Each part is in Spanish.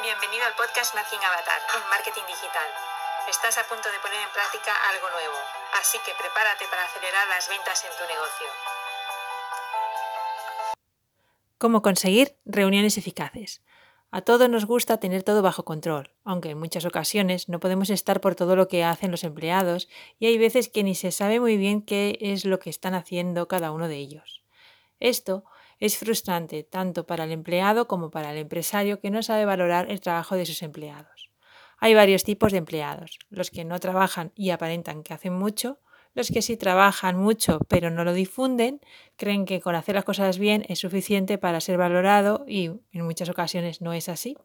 Bienvenido al podcast Marketing Avatar en marketing digital. Estás a punto de poner en práctica algo nuevo, así que prepárate para acelerar las ventas en tu negocio. ¿Cómo conseguir reuniones eficaces? A todos nos gusta tener todo bajo control, aunque en muchas ocasiones no podemos estar por todo lo que hacen los empleados y hay veces que ni se sabe muy bien qué es lo que están haciendo cada uno de ellos. Esto es frustrante tanto para el empleado como para el empresario que no sabe valorar el trabajo de sus empleados. Hay varios tipos de empleados, los que no trabajan y aparentan que hacen mucho, los que sí trabajan mucho pero no lo difunden, creen que con hacer las cosas bien es suficiente para ser valorado y en muchas ocasiones no es así.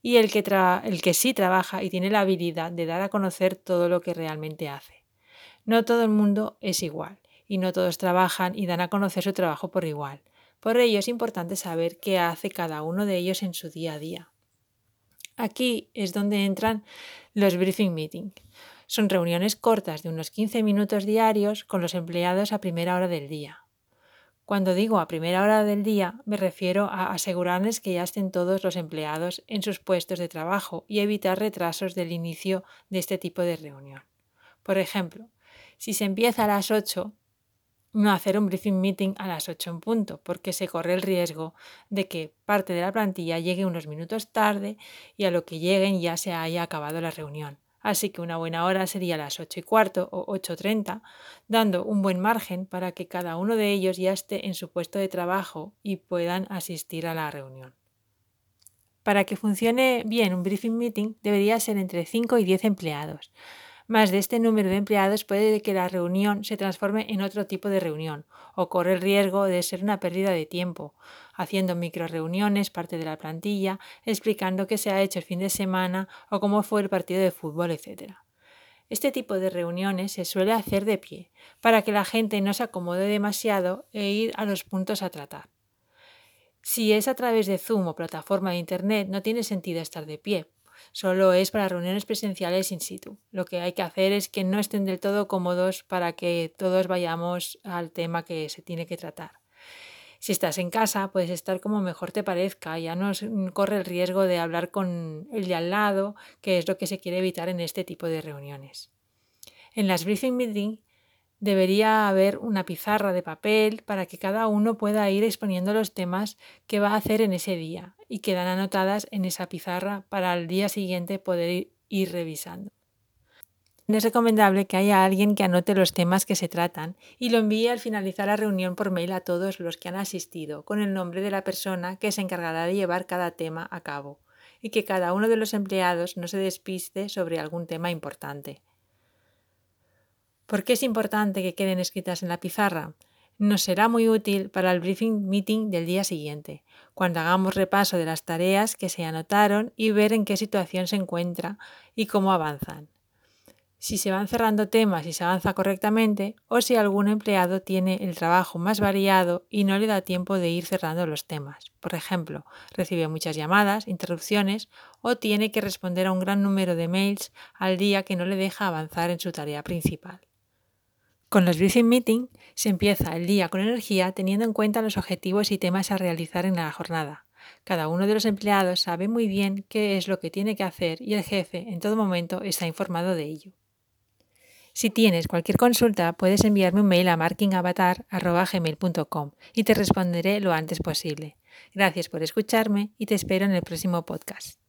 Y el que, el que sí trabaja y tiene la habilidad de dar a conocer todo lo que realmente hace. No todo el mundo es igual y no todos trabajan y dan a conocer su trabajo por igual. Por ello es importante saber qué hace cada uno de ellos en su día a día. Aquí es donde entran los briefing meetings. Son reuniones cortas de unos 15 minutos diarios con los empleados a primera hora del día. Cuando digo a primera hora del día, me refiero a asegurarles que ya estén todos los empleados en sus puestos de trabajo y evitar retrasos del inicio de este tipo de reunión. Por ejemplo, si se empieza a las 8, no hacer un briefing meeting a las 8 en punto, porque se corre el riesgo de que parte de la plantilla llegue unos minutos tarde y a lo que lleguen ya se haya acabado la reunión. Así que una buena hora sería las 8 y cuarto o 8.30, dando un buen margen para que cada uno de ellos ya esté en su puesto de trabajo y puedan asistir a la reunión. Para que funcione bien un briefing meeting debería ser entre 5 y 10 empleados. Más de este número de empleados puede que la reunión se transforme en otro tipo de reunión o corre el riesgo de ser una pérdida de tiempo, haciendo micro reuniones parte de la plantilla, explicando qué se ha hecho el fin de semana o cómo fue el partido de fútbol, etc. Este tipo de reuniones se suele hacer de pie, para que la gente no se acomode demasiado e ir a los puntos a tratar. Si es a través de Zoom o plataforma de Internet, no tiene sentido estar de pie, solo es para reuniones presenciales in situ. Lo que hay que hacer es que no estén del todo cómodos para que todos vayamos al tema que se tiene que tratar. Si estás en casa, puedes estar como mejor te parezca, ya no corre el riesgo de hablar con el de al lado, que es lo que se quiere evitar en este tipo de reuniones. En las briefing meetings debería haber una pizarra de papel para que cada uno pueda ir exponiendo los temas que va a hacer en ese día y quedan anotadas en esa pizarra para el día siguiente poder ir revisando. Es recomendable que haya alguien que anote los temas que se tratan y lo envíe al finalizar la reunión por mail a todos los que han asistido con el nombre de la persona que se encargará de llevar cada tema a cabo y que cada uno de los empleados no se despiste sobre algún tema importante. ¿Por qué es importante que queden escritas en la pizarra? Nos será muy útil para el briefing meeting del día siguiente, cuando hagamos repaso de las tareas que se anotaron y ver en qué situación se encuentra y cómo avanzan. Si se van cerrando temas y se avanza correctamente, o si algún empleado tiene el trabajo más variado y no le da tiempo de ir cerrando los temas. Por ejemplo, recibe muchas llamadas, interrupciones o tiene que responder a un gran número de mails al día que no le deja avanzar en su tarea principal. Con los briefing meeting se empieza el día con energía teniendo en cuenta los objetivos y temas a realizar en la jornada. Cada uno de los empleados sabe muy bien qué es lo que tiene que hacer y el jefe en todo momento está informado de ello. Si tienes cualquier consulta, puedes enviarme un mail a markingavatar.gmail.com y te responderé lo antes posible. Gracias por escucharme y te espero en el próximo podcast.